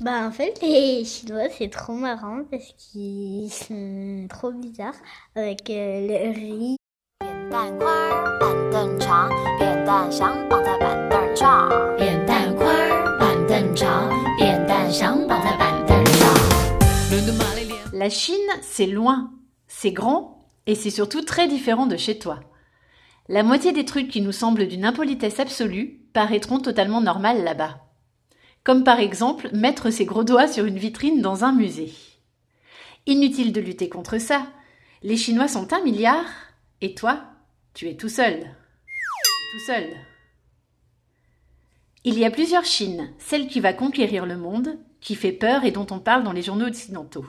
Bah en fait les Chinois c'est trop marrant parce qu'ils sont trop bizarres avec euh, le riz. La Chine c'est loin, c'est grand et c'est surtout très différent de chez toi. La moitié des trucs qui nous semblent d'une impolitesse absolue paraîtront totalement normales là-bas. Comme par exemple mettre ses gros doigts sur une vitrine dans un musée. Inutile de lutter contre ça. Les Chinois sont un milliard et toi, tu es tout seul. Tout seul. Il y a plusieurs Chines, celle qui va conquérir le monde, qui fait peur et dont on parle dans les journaux occidentaux.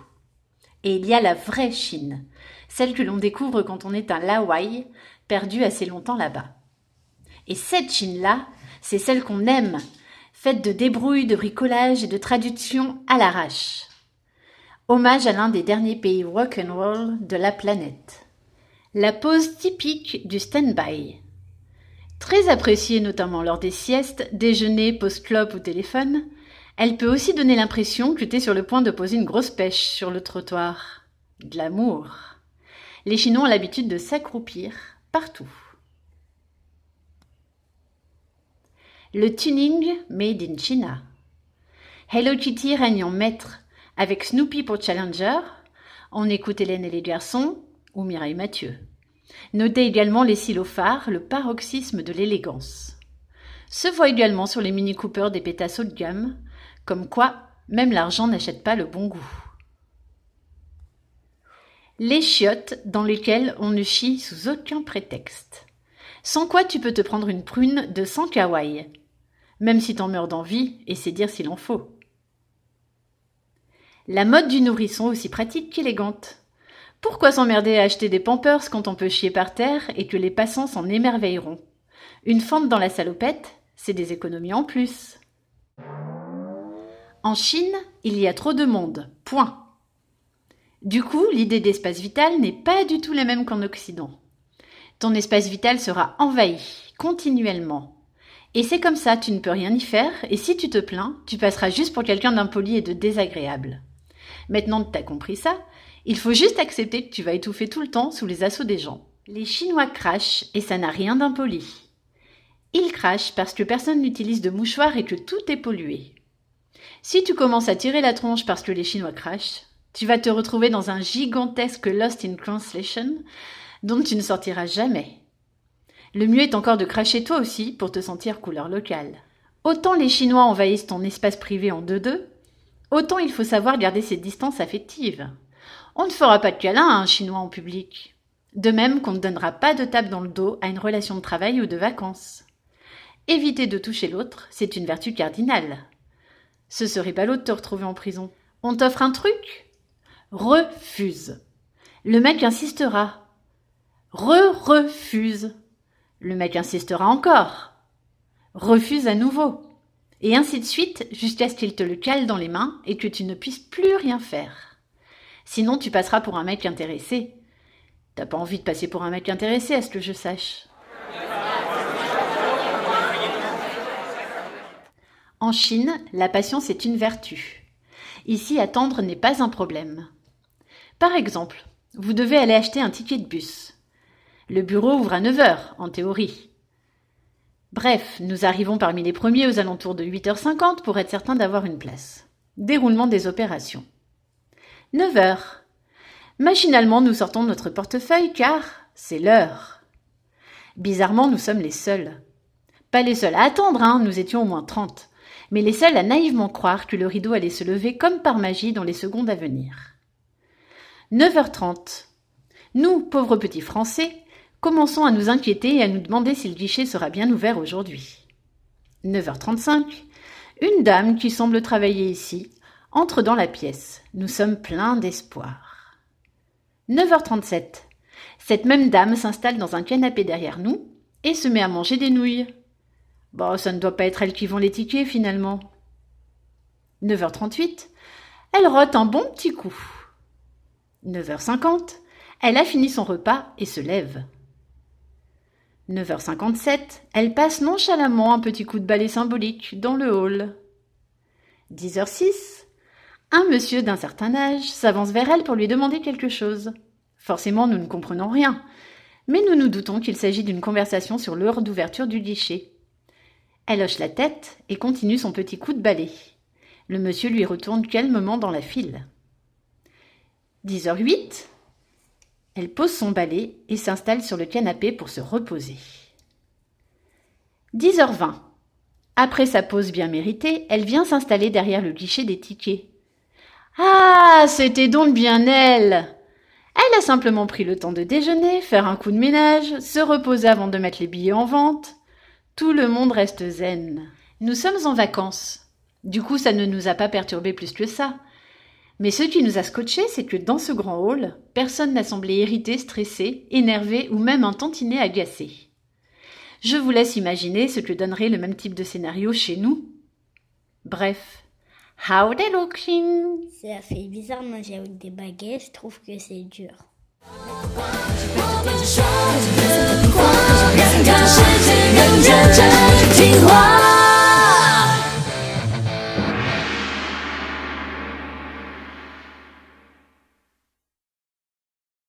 Et il y a la vraie Chine, celle que l'on découvre quand on est un Lawaï, perdu assez longtemps là-bas. Et cette Chine-là, c'est celle qu'on aime, faite de débrouilles, de bricolage et de traductions à l'arrache. Hommage à l'un des derniers pays rock'n'roll de la planète. La pose typique du stand-by. Très appréciée notamment lors des siestes, déjeuners, post-clope ou téléphone, elle peut aussi donner l'impression que tu es sur le point de poser une grosse pêche sur le trottoir. De. Les Chinois ont l'habitude de s'accroupir partout. Le tuning made in China. Hello Kitty règne en maître, avec Snoopy pour Challenger. On écoute Hélène et les garçons ou Mireille Mathieu. Notez également les silophares, le paroxysme de l'élégance. Se voit également sur les Mini Cooper des pétasses haut de gamme, comme quoi même l'argent n'achète pas le bon goût. Les chiottes dans lesquelles on ne chie sous aucun prétexte. Sans quoi tu peux te prendre une prune de 100 kawaii, même si t'en meurs d'envie, et c'est dire s'il en faut. La mode du nourrisson aussi pratique qu'élégante. Pourquoi s'emmerder à acheter des pampers quand on peut chier par terre et que les passants s'en émerveilleront? Une fente dans la salopette, c'est des économies en plus. En Chine, il y a trop de monde. Point. Du coup, l'idée d'espace vital n'est pas du tout la même qu'en Occident. Ton espace vital sera envahi, continuellement. Et c'est comme ça, tu ne peux rien y faire, et si tu te plains, tu passeras juste pour quelqu'un d'impoli et de désagréable. Maintenant que t'as compris ça, il faut juste accepter que tu vas étouffer tout le temps sous les assauts des gens. Les Chinois crachent, et ça n'a rien d'impoli. Ils crachent parce que personne n'utilise de mouchoir et que tout est pollué. Si tu commences à tirer la tronche parce que les Chinois crachent, tu vas te retrouver dans un gigantesque Lost in Translation dont tu ne sortiras jamais. Le mieux est encore de cracher toi aussi pour te sentir couleur locale. Autant les Chinois envahissent ton espace privé en deux-deux, autant il faut savoir garder ses distances affectives. On ne fera pas de câlin à un Chinois en public. De même qu'on ne donnera pas de tape dans le dos à une relation de travail ou de vacances. Éviter de toucher l'autre, c'est une vertu cardinale. Ce serait pas l'autre de te retrouver en prison. On t'offre un truc? Refuse. Le mec insistera. Re-refuse. Le mec insistera encore. Refuse à nouveau. Et ainsi de suite jusqu'à ce qu'il te le cale dans les mains et que tu ne puisses plus rien faire. Sinon, tu passeras pour un mec intéressé. T'as pas envie de passer pour un mec intéressé, à ce que je sache. En Chine, la patience est une vertu. Ici, attendre n'est pas un problème. Par exemple, vous devez aller acheter un ticket de bus. Le bureau ouvre à 9 heures, en théorie. Bref, nous arrivons parmi les premiers aux alentours de 8h50 pour être certain d'avoir une place. Déroulement des opérations. 9 heures. Machinalement, nous sortons notre portefeuille car c'est l'heure. Bizarrement, nous sommes les seuls. Pas les seuls à attendre, hein, nous étions au moins 30, mais les seuls à naïvement croire que le rideau allait se lever comme par magie dans les secondes à venir. 9h30. Nous, pauvres petits Français, commençons à nous inquiéter et à nous demander si le guichet sera bien ouvert aujourd'hui. 9h35. Une dame qui semble travailler ici entre dans la pièce. Nous sommes pleins d'espoir. 9h37. Cette même dame s'installe dans un canapé derrière nous et se met à manger des nouilles. Bon, ça ne doit pas être elle qui vend les tickets finalement. 9h38. Elle rote un bon petit coup. 9h50. Elle a fini son repas et se lève. 9h57, elle passe nonchalamment un petit coup de balai symbolique dans le hall. 10h06. Un monsieur d'un certain âge s'avance vers elle pour lui demander quelque chose. Forcément, nous ne comprenons rien, mais nous nous doutons qu'il s'agit d'une conversation sur l'heure d'ouverture du guichet. Elle hoche la tête et continue son petit coup de balai. Le monsieur lui retourne calmement dans la file. 10h08. Elle pose son balai et s'installe sur le canapé pour se reposer. 10h20. Après sa pause bien méritée, elle vient s'installer derrière le guichet des tickets. Ah, c'était donc bien elle. Elle a simplement pris le temps de déjeuner, faire un coup de ménage, se reposer avant de mettre les billets en vente. Tout le monde reste zen. Nous sommes en vacances. Du coup, ça ne nous a pas perturbé plus que ça. Mais ce qui nous a scotché, c'est que dans ce grand hall, personne n'a semblé irrité, stressé, énervé ou même un tantinet agacé. Je vous laisse imaginer ce que donnerait le même type de scénario chez nous. Bref, how they looking? Ça fait bizarre de manger avec des baguettes, je trouve que c'est dur.